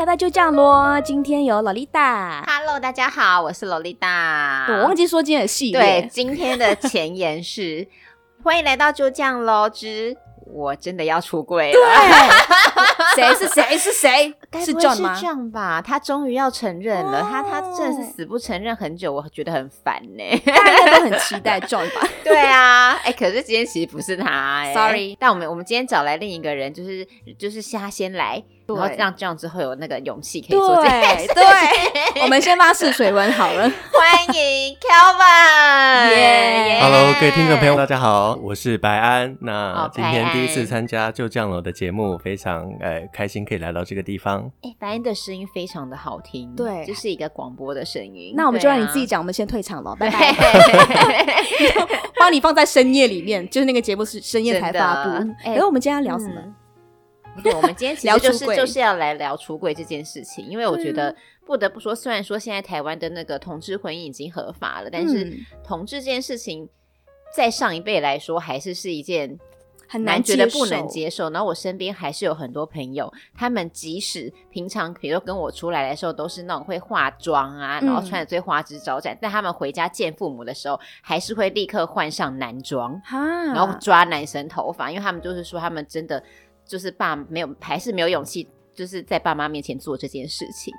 来到就这样咯。今天有洛莉塔，Hello，大家好，我是洛莉塔。我忘记说今天的系列，对，今天的前言是 欢迎来到就这样咯之。我真的要出柜了，对，谁是谁是谁？是 John 吗？是 John 吧？他终于要承认了，他他真的是死不承认很久，我觉得很烦呢。大家都很期待 John 吧？对啊，哎，可是今天其实不是他，Sorry。但我们我们今天找来另一个人，就是就是他先来。然后让这样之后有那个勇气可以做这件事情。对，对我们先发试水温好了。欢迎 Kelvin，耶！Hello，各位听众朋友，大家好，我是白安。那今天第一次参加就这样了的节目，非常呃开心可以来到这个地方。哎，白恩的声音非常的好听，对，这是一个广播的声音。那我们就让你自己讲，我们先退场了，拜拜。帮你放在深夜里面，就是那个节目是深夜才发布。哎，我们今天要聊什么？对，我们今天其实就是就是要来聊出柜这件事情，因为我觉得不得不说，虽然说现在台湾的那个同志婚姻已经合法了，但是同志这件事情在上一辈来说还是是一件很难觉得不能接受。然后我身边还是有很多朋友，他们即使平常比如说跟我出来的时候都是那种会化妆啊，然后穿的最花枝招展，但他们回家见父母的时候，还是会立刻换上男装，然后抓男生头发，因为他们就是说他们真的。就是爸没有，还是没有勇气，就是在爸妈面前做这件事情。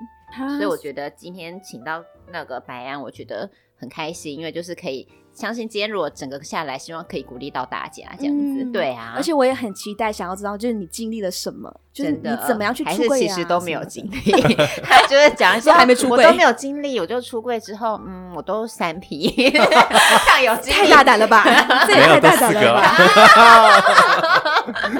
所以我觉得今天请到那个白安，我觉得很开心，因为就是可以相信今天如果整个下来，希望可以鼓励到大家这样子。对啊，而且我也很期待，想要知道就是你经历了什么，就是你怎么样去出柜啊？还是其实都没有经历？他就是讲一些还没出柜，我都没有经历，我就出柜之后，嗯，我都三 P，这样有经历，太大胆了吧？这也太大胆了吧？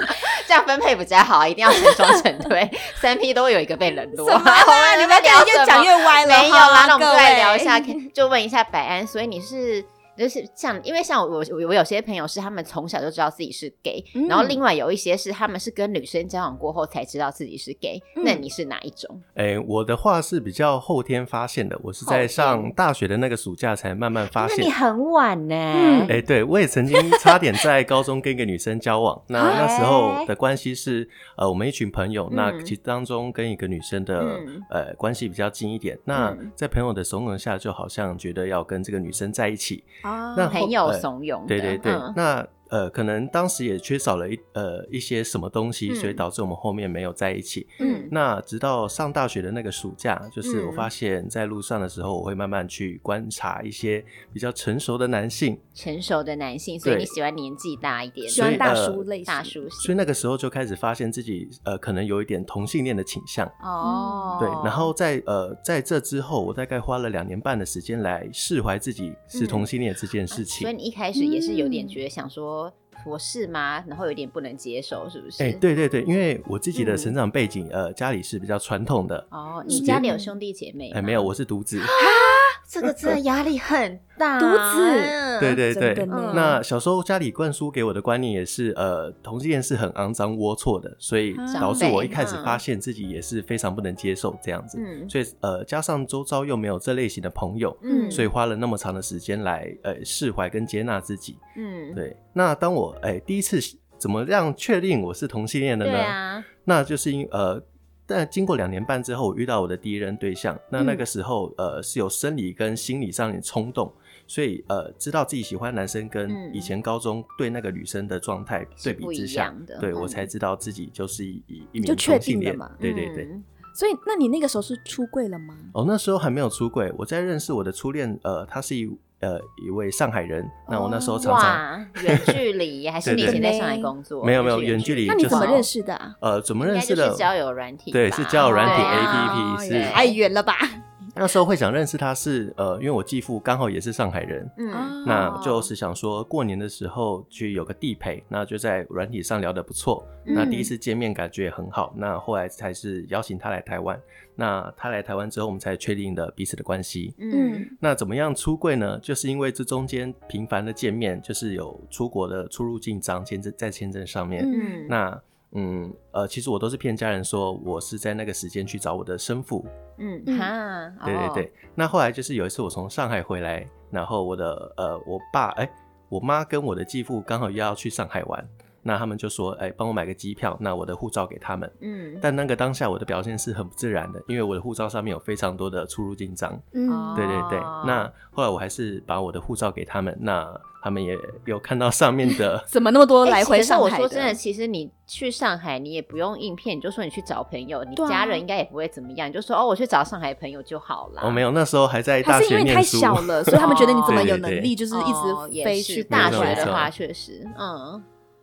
这样分配比较好，一定要成双成对，三 P 都会有一个被冷落。你们聊越讲越歪了。没有啦，那我们再来聊一下，就问一下百安，所以你是。就是像，因为像我，我我有些朋友是他们从小就知道自己是 gay，嗯，然后另外有一些是他们是跟女生交往过后才知道自己是 gay，嗯。那你是哪一种？哎，欸，我的话是比较后天发现的，我是在上大学的那个暑假才慢慢发现。那你很晚呢？哎，欸，对，我也曾经 差点在高中跟一个女生交往，那那时候的关系是呃，我们一群朋友，那其实当中跟一个女生的，嗯，呃关系比较近一点，那在朋友的怂恿下，就好像觉得要跟这个女生在一起。那很有怂恿、呃，对对对，嗯、那。呃，可能当时也缺少了一呃一些什么东西，嗯，所以导致我们后面没有在一起。嗯，那直到上大学的那个暑假，就是我发现在路上的时候，我会慢慢去观察一些比较成熟的男性。成熟的男性，所以你喜欢年纪大一点，喜欢大叔类型，大叔型。所以那个时候就开始发现自己呃可能有一点同性恋的倾向。哦，对，然后在呃在这之后，我大概花了两年半的时间来释怀自己是同性恋这件事情。嗯啊。所以你一开始也是有点觉得想说。我是吗？然后有点不能接受，是不是？哎、欸，对对对，因为我自己的成长背景，嗯、呃，家里是比较传统的。哦，你家里有兄弟姐妹？哎、欸，没有，我是独子。这个真的 压力很大，独子。对对对，那小时候家里灌输给我的观念也是，呃，同性恋是很肮脏龌龊的，所以导致我一开始发现自己也是非常不能接受这样子。嗯，所以呃，加上周遭又没有这类型的朋友，嗯，所以花了那么长的时间来呃释怀跟接纳自己。嗯，对。那当我哎、欸、第一次怎么样确定我是同性恋的呢？啊，那就是因呃。但经过两年半之后，我遇到我的第一任对象。那那个时候，嗯、呃，是有生理跟心理上的冲动，所以呃，知道自己喜欢男生，跟以前高中对那个女生的状态对比之下，对、嗯、我才知道自己就是一一名同性恋嘛。对对对。所以，那你那个时候是出柜了吗？哦，那时候还没有出柜。我在认识我的初恋，呃，他是一。呃，一位上海人，那我那时候常常远距离，还是你以前在上海工作？没有没有远距离，那你怎么认识的啊？呃，怎么认识的？是交友软体，对，是交友软体 APP，是太远了吧？那时候会想认识他是呃，因为我继父刚好也是上海人，嗯，那就是想说过年的时候去有个地陪，那就在软体上聊得不错，嗯，那第一次见面感觉也很好，那后来才是邀请他来台湾，那他来台湾之后，我们才确定的彼此的关系，嗯，那怎么样出柜呢？就是因为这中间频繁的见面，就是有出国的出入境章签证在签证上面，嗯，那。嗯，呃，其实我都是骗家人说我是在那个时间去找我的生父。嗯哈，对对对。哦、那后来就是有一次我从上海回来，然后我的呃，我爸哎、欸，我妈跟我的继父刚好又要去上海玩，那他们就说，哎，帮我买个机票，那我的护照给他们。嗯，但那个当下我的表现是很不自然的，因为我的护照上面有非常多的出入境章。嗯，对对对。那后来我还是把我的护照给他们，那他们也有看到上面的。怎么那么多来回上海？我说真的，其实你去上海，你也不用应骗，你就说你去找朋友，你家人应该也不会怎么样，你就说哦，我去找上海朋友就好了。哦，没有，那时候还在大学念书。是因为你太小了，所以他们觉得你怎么有 能力，就是一直飞去大学的话，确实，嗯。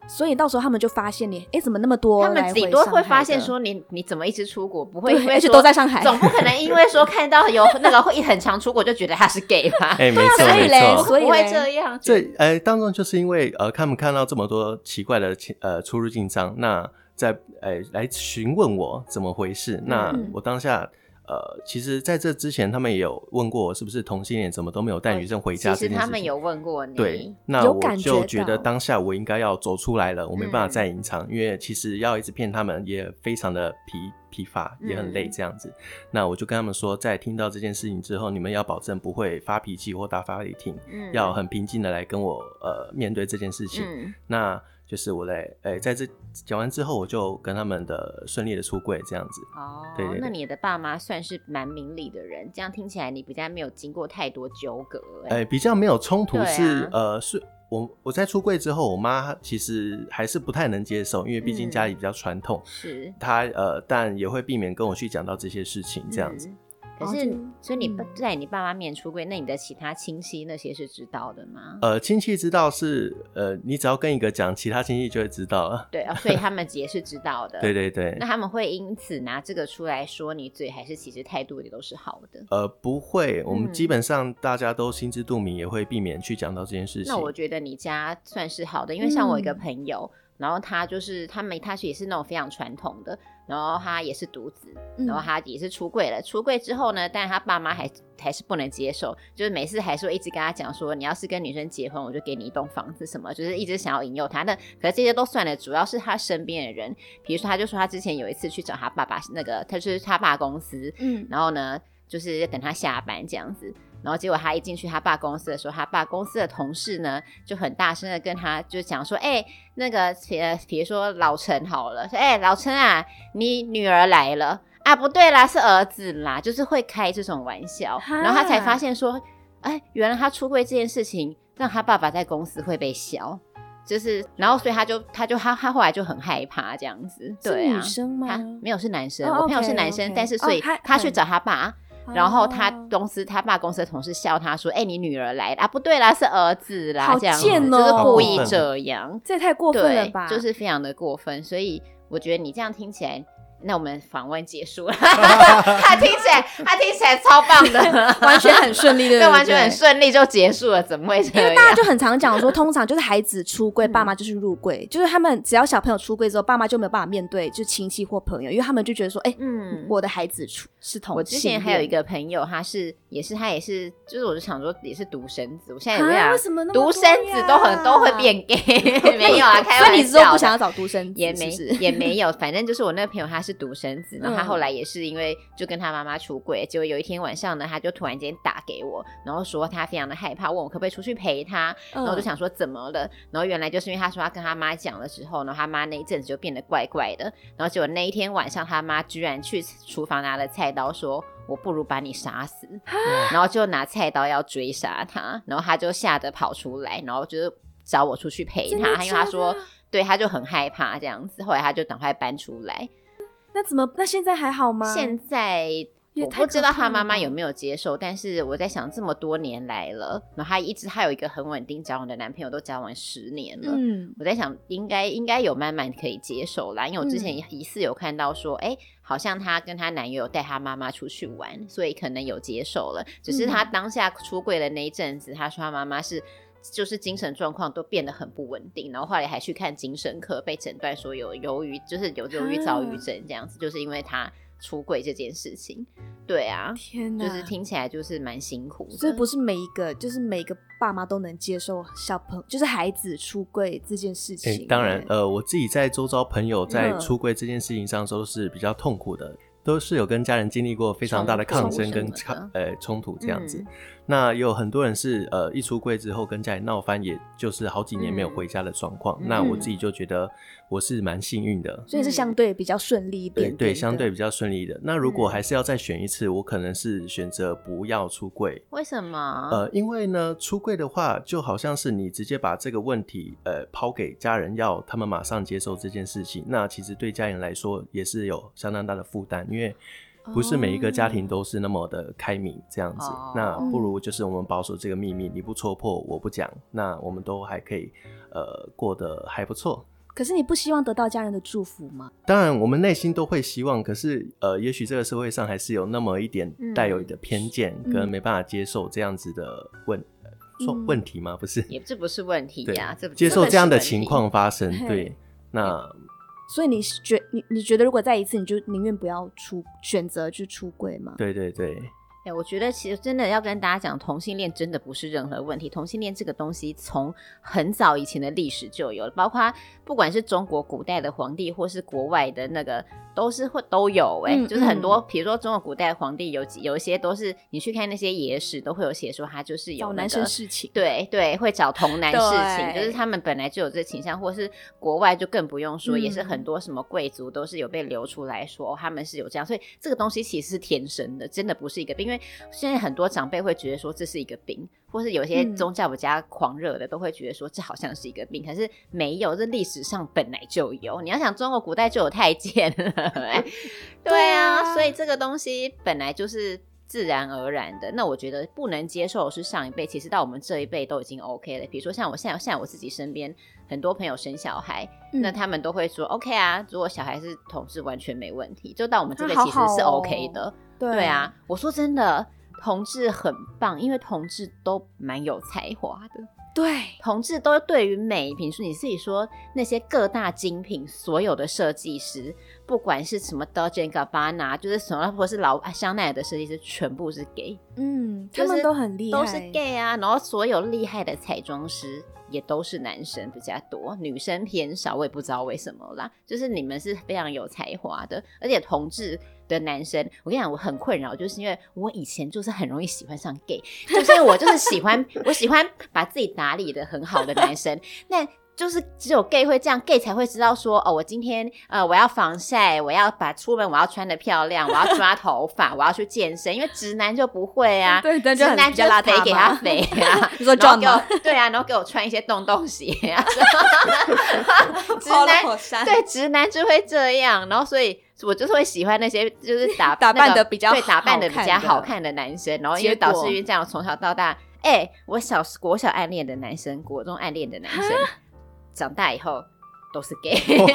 所以到时候他们就发现你，哎，怎么那么多？他们顶多会发现说你你怎么一直出国，不会 因为都在上海，总不可能因为说看到有那个会一很常出国就觉得他是 gay 吧？哎，没错没错，所以不会这样。这，呃，当中就是因为呃，他们看到这么多奇怪的呃出入境章，那在呃来询问我怎么回事，那我当下。呃，其实在这之前，他们也有问过我是不是同性恋，怎么都没有带女生回家。其实他们有问过你。对，那我就觉得当下我应该要走出来了，我没办法再隐藏，嗯、因为其实要一直骗他们也非常的疲疲乏，也很累这样子。嗯、那我就跟他们说，在听到这件事情之后，你们要保证不会发脾气或大发雷霆，嗯、要很平静的来跟我呃面对这件事情。嗯、那。就是我来，哎、欸，在这讲完之后，我就跟他们的顺利的出柜这样子。哦。那你的爸妈算是蛮明理的人，这样听起来你比较没有经过太多纠葛。哎、欸，比较没有冲突是，啊、呃，是我我在出柜之后，我妈其实还是不太能接受，因为毕竟家里比较传统，嗯、是她呃，但也会避免跟我去讲到这些事情这样子。嗯可是，所以你在你爸妈面出柜，那你的其他亲戚那些是知道的吗？呃，亲戚知道是呃，你只要跟一个讲，其他亲戚就会知道了。对啊，所以他们 也是知道的。对对对。那他们会因此拿这个出来说你嘴，还是其实态度也都是好的？呃，不会，我们基本上大家都心知肚明，也会避免去讲到这件事情。那我觉得你家算是好的，因为像我一个朋友。嗯然后他就是他没，他也是那种非常传统的，然后他也是独子，然后他也是出柜了。嗯、出柜之后呢，但是他爸妈还还是不能接受，就是每次还是会一直跟他讲说，你要是跟女生结婚，我就给你一栋房子什么，就是一直想要引诱他。那可是这些都算了，主要是他身边的人，比如说他就说他之前有一次去找他爸爸，那个他就是他爸公司，嗯，然后呢，就是等他下班这样子。然后结果他一进去他爸公司的时候，他爸公司的同事呢就很大声的跟他就讲说：“哎、欸，那个比比如说老陈好了，说哎、欸、老陈啊，你女儿来了啊？不对啦，是儿子啦，就是会开这种玩笑。然后他才发现说，哎、欸，原来他出柜这件事情让他爸爸在公司会被笑，就是然后所以他就他就他他后来就很害怕这样子。对啊，女生吗？他没有是男生，哦、我朋友是男生.但是所以他去找他爸。哦”然后他公司他爸公司的同事笑他说：“哎、欸，你女儿来了啊？不对啦，是儿子啦，好这样贱哦，就是故意这样，这也太过分了吧？就是非常的过分。所以我觉得你这样听起来。”那我们访问结束了，他听起来他听起来超棒的，完全很顺利的，对，完全很顺利就结束了，怎么会这样？因为大家就很常讲说，通常就是孩子出柜，爸妈就是入柜，就是他们只要小朋友出柜之后，爸妈就没有办法面对，就亲戚或朋友，因为他们就觉得说，哎，嗯，我的孩子出是同。我之前还有一个朋友，他是也是他也是，就是我就想说也是独生子，我现在有点为什么独生子都很都会变 gay？没有啊，开玩笑。所以你之后不想要找独生子，也没 也没有，反正就是我那个朋友他是独生。子，然后他后来也是因为就跟他妈妈出轨，结果有一天晚上呢，他就突然间打给我，然后说他非常的害怕，问我可不可以出去陪他，然后我就想说怎么了，然后原来就是因为他说他跟他妈讲了之后呢，他妈那一阵子就变得怪怪的，然后结果那一天晚上他妈居然去厨房拿了菜刀，说我不如把你杀死，然后就拿菜刀要追杀他，然后他就吓得跑出来，然后就是找我出去陪他，因为他说对他就很害怕这样子，后来他就赶快搬出来。那怎么？那现在还好吗？现在我不知道他妈妈有没有接受，但是我在想，这么多年来了，然后他一直他有一个很稳定交往的男朋友，都交往十年了。嗯，我在想，应该应该有慢慢可以接受啦，因为我之前疑似有看到说，哎、嗯欸，好像她跟她男友带她妈妈出去玩，所以可能有接受了。只是她当下出柜的那一阵子，她说她妈妈是。就是精神状况都变得很不稳定，然后后来还去看精神科，被诊断说有忧郁，就是有忧郁、躁郁症这样子，就是因为他出柜这件事情。对啊，天哪，就是听起来就是蛮辛苦的。所以不是每一个，就是每个爸妈都能接受小朋友，就是孩子出柜这件事情。欸，当然，呃，我自己在周遭朋友在出柜这件事情上都是比较痛苦的，都是有跟家人经历过非常大的抗争跟抗呃冲突这样子。嗯那也有很多人是呃一出柜之后跟家里闹翻，也就是好几年没有回家的状况。嗯、那我自己就觉得我是蛮幸运的，所以是相对比较顺利一点，点。对对，相对比较顺利的。那如果还是要再选一次，嗯、我可能是选择不要出柜。为什么？呃，因为呢，出柜的话就好像是你直接把这个问题呃抛给家人，要他们马上接受这件事情。那其实对家人来说也是有相当大的负担，因为。不是每一个家庭都是那么的开明这样子，哦、那不如就是我们保守这个秘密，你不戳破，我不讲，那我们都还可以，呃，过得还不错。可是你不希望得到家人的祝福吗？当然，我们内心都会希望，可是呃，也许这个社会上还是有那么一点带有你的偏见，嗯、跟没办法接受这样子的问、嗯、说问题吗？不是，也这不是问题呀，这接受这样的情况发生，对，那。所以你觉你你觉得如果再一次，你就宁愿不要出选择去出柜吗？对对对。哎、欸，我觉得其实真的要跟大家讲，同性恋真的不是任何问题。同性恋这个东西从很早以前的历史就有了，包括不管是中国古代的皇帝，或是国外的那个。都是会都有哎、就是很多，比如说中国古代皇帝有有一些都是，你去看那些野史都会有写说他就是有、那个、男生事情，对对，会找童男事情，就是他们本来就有这倾向，或是国外就更不用说，嗯、也是很多什么贵族都是有被流出来说他们是有这样，所以这个东西其实是天生的，真的不是一个病，因为现在很多长辈会觉得说这是一个病。或是有些宗教比较狂热的，嗯、都会觉得说这好像是一个病，可是没有，这历史上本来就有。你要想，中国古代就有太监了，对啊，所以这个东西本来就是自然而然的。那我觉得不能接受是上一辈，其实到我们这一辈都已经 OK 了。比如说像我现在，现在我自己身边很多朋友生小孩，嗯、那他们都会说 OK 啊，如果小孩是同志，完全没问题。就到我们这边其实是 OK 的，对，对啊。我说真的。同志很棒，因为同志都蛮有才华的。对，同志都对于美，比如说你自己说那些各大精品，所有的设计师，不管是什么 Dolce & Gabbana，就是什么，或是老香奈儿的设计师，全部是 gay。嗯，他们都很厉害，都是 gay 啊。然后所有厉害的彩妆师也都是男生比较多，女生偏少，我也不知道为什么啦。就是你们是非常有才华的，而且同志。的男生，我跟你讲，我很困扰，就是因为我以前就是很容易喜欢上 gay，就是我就是喜欢，我喜欢把自己打理的很好的男生，那就是只有 gay 会这样，gay 才会知道说，哦，我今天呃我要防晒，我要把出门我要穿的漂亮，我要抓头发，我要去健身，因为直男就不会啊，对，直男就肥给他肥啊，你说壮吗？对啊，然后给我穿一些洞洞鞋啊，直男对直男就会这样，然后所以。我就是会喜欢那些就是打打扮的比较对打扮的比较好看的男生，然后因为导致于这样从小到大，哎、欸，我小国小暗恋的男生，国中暗恋的男生，蛤长大以后。都是 gay，真的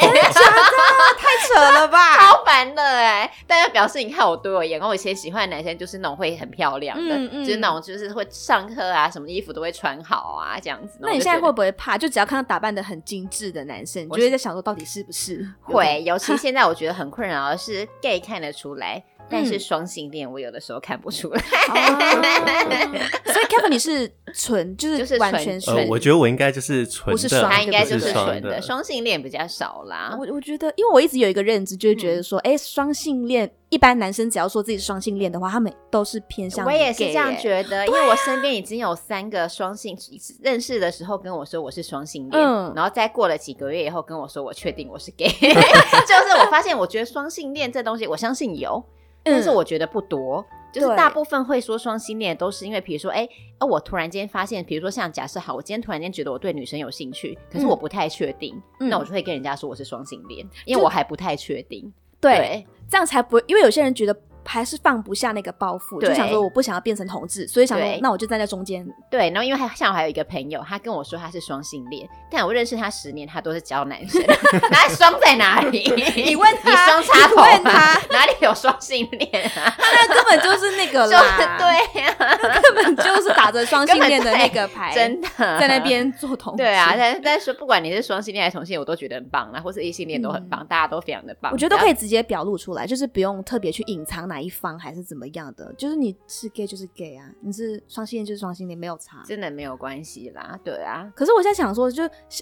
太扯了吧，超烦的哎！大家表示你看我对我眼光，我以前喜欢的男生就是那种会很漂亮的，嗯嗯、就是那种就是会上课啊，什么衣服都会穿好啊，这样子。那你现在会不会怕？就只要看到打扮的很精致的男生，你就会在想说到底是不是？会，尤其现在我觉得很困扰的是 gay 看得出来。但是双性恋，我有的时候看不出来。所以 Kevin 你是纯，就是完全纯。我觉得我应该就是纯的，他应该就是纯的。双性恋比较少啦。我我觉得，因为我一直有一个认知，就是觉得说，哎，双性恋一般男生只要说自己是双性恋的话，他们都是偏向。我也是这样觉得，因为我身边已经有三个双性认识的时候跟我说我是双性恋，然后再过了几个月以后跟我说我确定我是 gay，就是我发现，我觉得双性恋这东西，我相信有。但是我觉得不多，嗯、就是大部分会说双性恋都是因为，比如说，哎、欸，哦，我突然间发现，比如说像假设好，我今天突然间觉得我对女生有兴趣，可是我不太确定，嗯、那我就会跟人家说我是双性恋，因为我还不太确定。对，对这样才不会，因为有些人觉得。还是放不下那个包袱，就想说我不想要变成同志，所以想说那我就站在中间。对，然后因为还像我还有一个朋友，他跟我说他是双性恋，但我认识他十年，他都是交男生。那双在哪里？你问他，你双插头，问他哪里有双性恋啊？他根本就是那个啦，对呀、啊，根本就是打着双性恋的那个牌，真的在那边做同。对啊，但但是不管你是双性恋还是同性恋，我都觉得很棒啊，或是异性恋都很棒，嗯、大家都非常的棒。我觉得都可以直接表露出来，就是不用特别去隐藏哪一方还是怎么样的，就是你是 gay 就是 gay 啊，你是双性恋就是双性恋，没有差，真的没有关系啦，对啊。可是我现在想说，就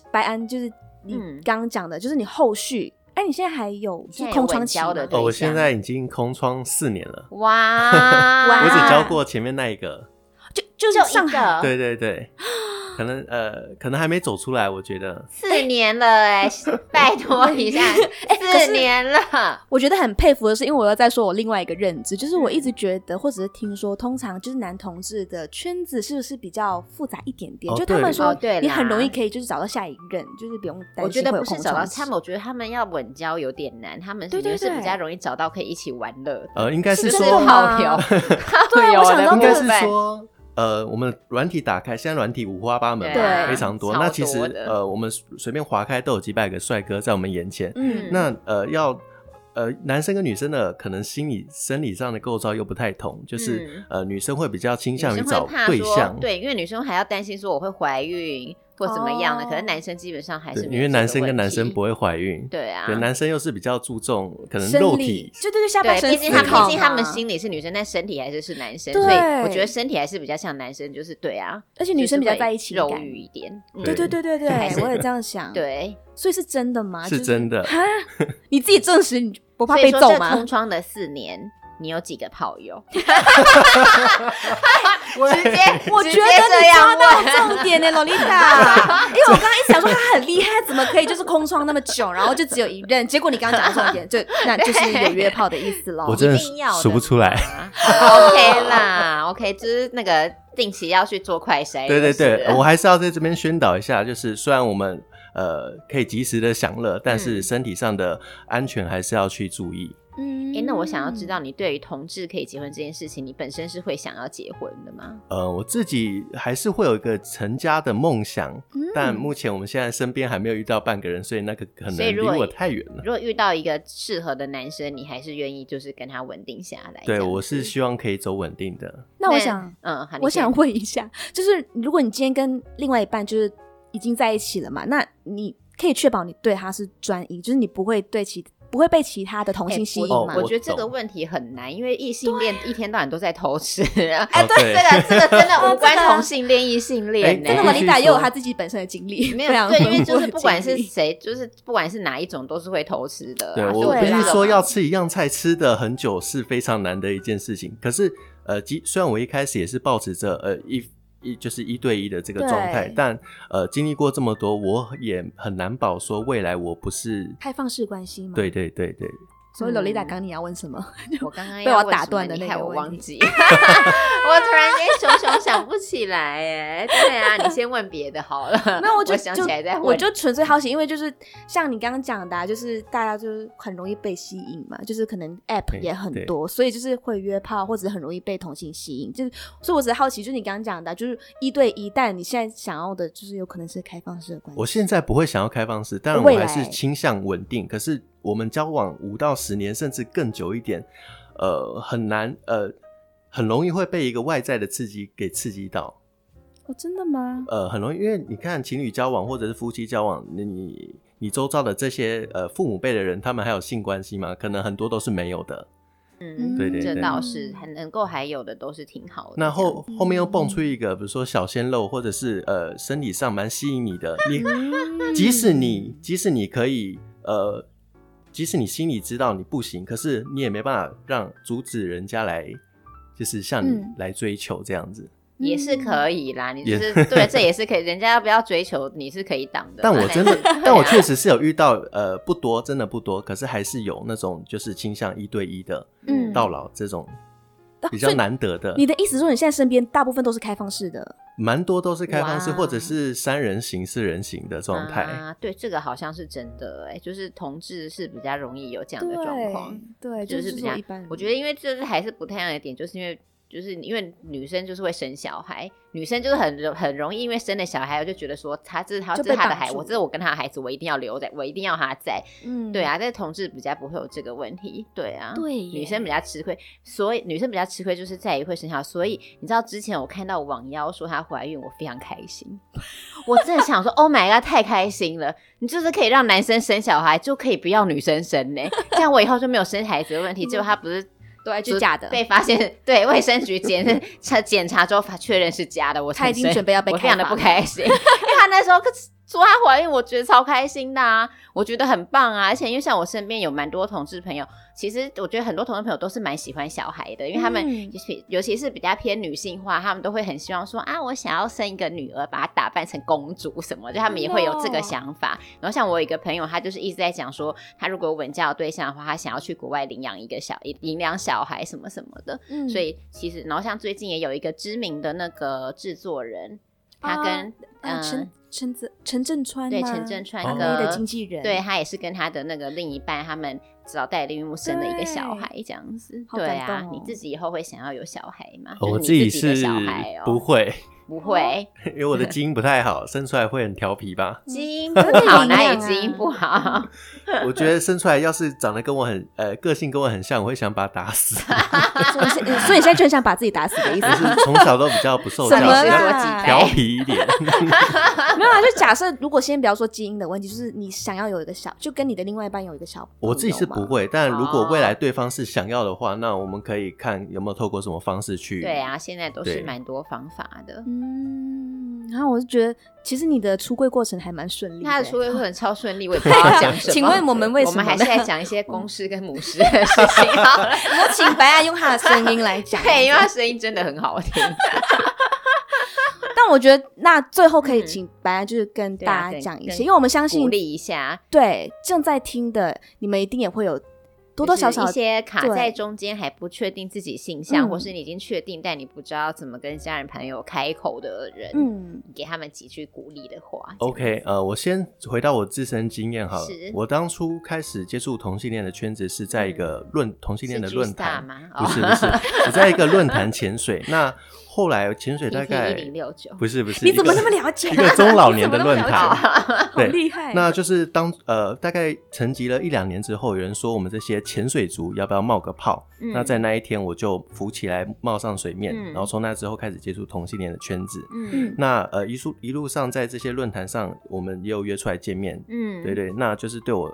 白安，就是你刚刚讲的，就是你后续，哎、嗯，你现在还有是空窗期的？哦，我现在已经空窗四年了。哇，我只教过前面那一个。就是上海，对对对。可能呃，可能还没走出来，我觉得四年了哎、欸，拜托一下，四年了。我觉得很佩服的是，因为我要再说我另外一个认知，就是我一直觉得，或者是听说，通常就是男同志的圈子是不是比较复杂一点点？哦、就他们说，你很容易可以就是找到下一任，就是不用担心。我觉得不是找到他们，我觉得他们要稳交有点难，他们是是比较容易找到可以一起玩乐的。呃，应该是说好聊，对，我想应该是说。呃，我们软体打开，现在软体五花八门，对，非常多。多那其实呃，我们随便划开都有几百个帅哥在我们眼前。嗯，那呃，要呃，男生跟女生的可能心理生理上的构造又不太同，就是、嗯、呃，女生会比较倾向于找对象，对，因为女生还要担心说我会怀孕。或怎么样的，可能男生基本上还是因为男生跟男生不会怀孕，对啊，对，男生又是比较注重可能肉体，就对对下半身，毕竟他毕竟他们心里是女生，但身体还是是男生，所以我觉得身体还是比较像男生，就是对啊，而且女生比较在意情感，肉欲一点，对对对对对，我也这样想，对，所以是真的吗？是真的，你自己证实，你不怕被揍吗？空窗的四年。你有几个炮友？直接，我觉得你抓到重点呢，洛丽塔。因为我刚刚一直想说他很厉害，怎么可以就是空窗那么久，然后就只有一任？结果你刚刚讲到重点，就 那就是有约炮的意思喽。我真的数不出来。OK 啦，OK，就是那个定期要去做快筛。对对对，我还是要在这边宣导一下，就是虽然我们呃可以及时的享乐，但是身体上的安全还是要去注意。嗯，哎、欸，那我想要知道，你对于同志可以结婚这件事情，你本身是会想要结婚的吗？呃，我自己还是会有一个成家的梦想，嗯、但目前我们现在身边还没有遇到半个人，所以那个可能离我太远了。如果遇到一个适合的男生，你还是愿意就是跟他稳定下来？对，我是希望可以走稳定的。那我想，嗯，我想问一下，就是如果你今天跟另外一半就是已经在一起了嘛，那你可以确保你对他是专一，就是你不会对其。不会被其他的同性吸引吗？我觉得这个问题很难，因为异性恋一天到晚都在偷吃。哎，对，这个这个真的 无关同性恋、异性恋。真的吗？李达也有他自己本身的经历，没有？对，因为就是不管是谁，就是不管是哪一种，都是会偷吃的。对，我不是说要吃一样菜吃的很久是非常难的一件事情。可是，呃，虽然我一开始也是抱持着呃一。一就是一对一的这个状态，但呃，经历过这么多，我也很难保说未来我不是开放式关系吗？对对对对。所以洛丽达刚你要问什么？我刚刚被我打断的那个，我忘记。我突然间熊熊起来，哎，对啊，你先问别的好了。那我就想起来再问。我就纯粹好奇，因为就是像你刚刚讲的，就是大家就是很容易被吸引嘛，就是可能 app 也很多，所以就是会约炮或者很容易被同性吸引。就是，所以我只是好奇，就是你刚刚讲的，就是一对一，但你现在想要的，就是有可能是开放式的关系。我现在不会想要开放式，但我还是倾向稳定。可是。我们交往五到十年，甚至更久一点，呃，很难，呃，很容易会被一个外在的刺激给刺激到。哦，真的吗？呃，很容易，因为你看情侣交往或者是夫妻交往，你你周遭的这些呃父母辈的人，他们还有性关系吗？可能很多都是没有的。嗯，对对對，这倒是很能够还有的都是挺好的。那后后面又蹦出一个，比如说小鲜肉，或者是呃身体上蛮吸引你的，你即使你即使你可以呃。即使你心里知道你不行，可是你也没办法让阻止人家来，就是向你来追求这样子，嗯、也是可以啦。你就是对，这也是可以。人家要不要追求，你是可以挡的。但我真的，但我确实是有遇到，呃，不多，真的不多，可是还是有那种就是倾向一对一的，嗯，到老这种。比较难得的。你的意思说，你现在身边大部分都是开放式的？蛮多都是开放式，或者是三人行、四人行的状态。啊，对，这个好像是真的，哎，就是同志是比较容易有这样的状况，对，就是比较一般。我觉得，因为这是还是不太一样的点，就是因为。就是因为女生就是会生小孩，女生就是很容很容易因为生了小孩，我就觉得说她这是她这是他的孩子，我这是我跟她的孩子，我一定要留在，我一定要她在。嗯，对啊，但是同志比较不会有这个问题，对啊，对，女生比较吃亏，所以女生比较吃亏就是在于会生小孩，所以你知道之前我看到网妖说她怀孕，我非常开心，我真的想说，Oh my god，太开心了，你就是可以让男生生小孩，就可以不要女生生呢，这样我以后就没有生孩子的问题，结果她不是。对，就假的，被发现，对卫生局检查检查之后，确认是假的。我他已经准备要被开，我非常的不开心，因为他那时候说她怀孕，我觉得超开心的啊，我觉得很棒啊。而且因为像我身边有蛮多同志朋友，其实我觉得很多同志朋友都是蛮喜欢小孩的，因为他们尤其、嗯、尤其是比较偏女性化，他们都会很希望说啊，我想要生一个女儿，把她打扮成公主什么，就他们也会有这个想法。然后像我有一个朋友，他就是一直在讲说，他如果有稳嫁的对象的话，他想要去国外领养一个小领养小孩什么什么的。嗯，所以其实然后像最近也有一个知名的那个制作人，他跟嗯。陈子陈振川对陈振川哥的经纪人，对他也是跟他的那个另一半，他们早代孕育生了一个小孩，这样子。对啊，你自己以后会想要有小孩吗？我自己是小孩不会。不会，因为我的基因不太好，生出来会很调皮吧？基因不好，哪有基因不好？我觉得生出来要是长得跟我很呃个性跟我很像，我会想把他打死。所以你现在就很想把自己打死的意思？是从小都比较不受教，调皮一点。没有啊，就假设如果先不要说基因的问题，就是你想要有一个小，就跟你的另外一半有一个小。我自己是不会，但如果未来对方是想要的话，那我们可以看有没有透过什么方式去。对啊，现在都是蛮多方法的。嗯，然后我就觉得，其实你的出柜过程还蛮顺利的。他的出柜过程超顺利，我也不知道讲 什么。请问我们为什么？我们还是在讲一些 公事跟母事的事情。好我请白安用他的声音来讲，对，因为他声音真的很好听。但我觉得，那最后可以请白安就是跟大家讲一些，因为我们相信鼓励一下，对正在听的你们一定也会有。多多少少一些卡在中间还不确定自己性向，或是你已经确定但你不知道怎么跟家人朋友开口的人，嗯，给他们几句鼓励的话。OK，呃，我先回到我自身经验好了。我当初开始接触同性恋的圈子是在一个论同性恋的论坛吗？不是不是，我在一个论坛潜水。那后来潜水大概不是不是，你怎么那么了解？一个中老年的 论坛，对，厉害。那就是当呃大概沉寂了一两年之后，有人说我们这些潜水族要不要冒个泡？那在那一天我就浮起来冒上水面，然后从那之后开始接触同性恋的圈子。嗯，那呃一路一路上在这些论坛上，我们也有约出来见面。嗯，对对，那就是对我。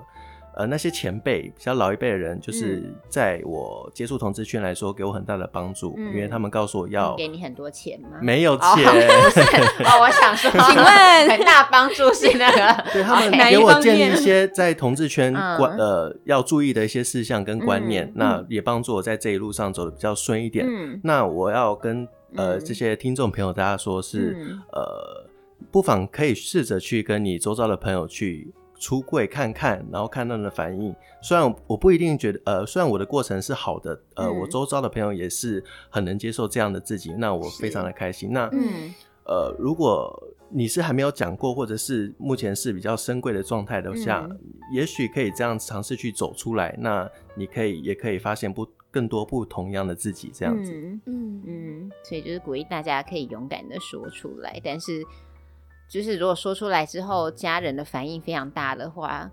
呃，那些前辈比较老一辈的人，就是在我接触同志圈来说，给我很大的帮助，因为他们告诉我要给你很多钱吗？没有钱。哦，我想说，请问很大帮助是那个？对，他们给我建立一些在同志圈观呃要注意的一些事项跟观念，那也帮助我在这一路上走的比较顺一点。那我要跟呃这些听众朋友大家说，是呃，不妨可以试着去跟你周遭的朋友去。出柜看看，然后看他们的反应。虽然我不一定觉得，呃，虽然我的过程是好的，呃，嗯、我周遭的朋友也是很能接受这样的自己，那我非常的开心。那，嗯、呃，如果你是还没有讲过，或者是目前是比较深贵的状态的下，嗯、也许可以这样尝试去走出来。那你可以也可以发现不更多不同样的自己，这样子。嗯嗯嗯，所以就是鼓励大家可以勇敢的说出来，但是。就是如果说出来之后，家人的反应非常大的话，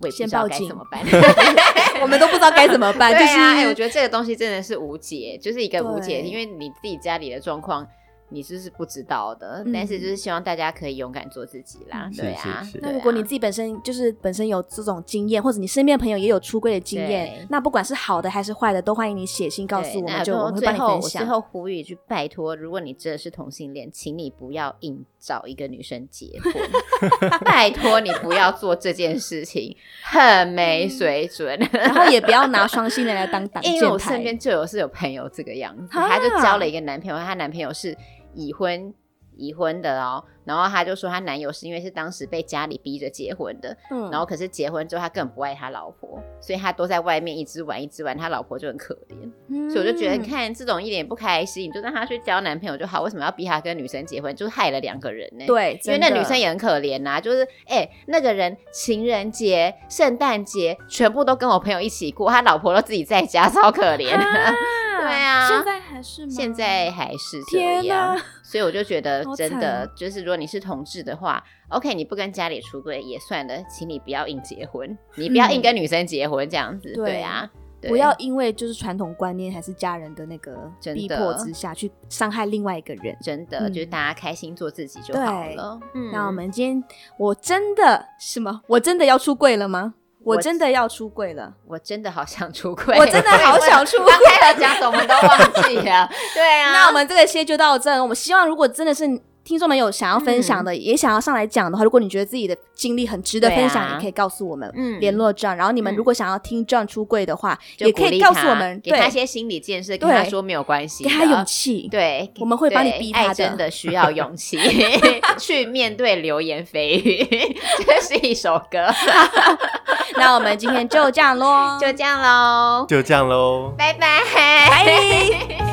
我也不知道该怎么办。我们都不知道该怎么办。对啊，哎，我觉得这个东西真的是无解，就是一个无解，因为你自己家里的状况。你是是不知道的，但是就是希望大家可以勇敢做自己啦，对啊。那如果你自己本身就是本身有这种经验，或者你身边朋友也有出柜的经验，那不管是好的还是坏的，都欢迎你写信告诉我们，就我们会帮你分享。最后呼吁一句，拜托，如果你真的是同性恋，请你不要硬找一个女生结婚，拜托你不要做这件事情，很没水准。然后也不要拿双性恋来当挡箭牌。因为我身边就有是有朋友这个样子，她就交了一个男朋友，她男朋友是。已婚，已婚的哦。然后她就说，她男友是因为是当时被家里逼着结婚的，嗯，然后可是结婚之后他根本不爱他老婆，所以他都在外面一直玩一直玩，他老婆就很可怜，嗯、所以我就觉得，你看这种一点不开心，你就让他去交男朋友就好，为什么要逼他跟女生结婚？就是害了两个人呢？对，因为那女生也很可怜呐、啊，就是哎、欸，那个人情人节、圣诞节全部都跟我朋友一起过，他老婆都自己在家，超可怜。啊 对啊，现在还是吗？现在还是这样，哪所以我就觉得 真的就是，如果你是同志的。话，OK，你不跟家里出柜也算了，请你不要硬结婚，你不要硬跟女生结婚这样子，嗯、对啊，对不要因为就是传统观念还是家人的那个逼迫之下去伤害另外一个人，真的，嗯、就是大家开心做自己就好了。嗯，那我们今天我真的是吗？我真的要出柜了吗？我真的要出柜了，我真的好想出柜，我真的好想出柜。刚开始讲什么都忘记了，对啊。那我们这个先就到这，我们希望如果真的是。听众们有想要分享的，嗯、也想要上来讲的话，如果你觉得自己的经历很值得分享，啊、也可以告诉我们，嗯，联络 John。然后你们如果想要听 John 出柜的话，嗯、也可以告诉我们，给他一些心理建设，跟他说没有关系，给他勇气。对，我们会帮你逼他的。爱真的需要勇气 去面对流言蜚语，这是一首歌。那我们今天就这样喽，就这样喽，就这样喽，拜拜，拜。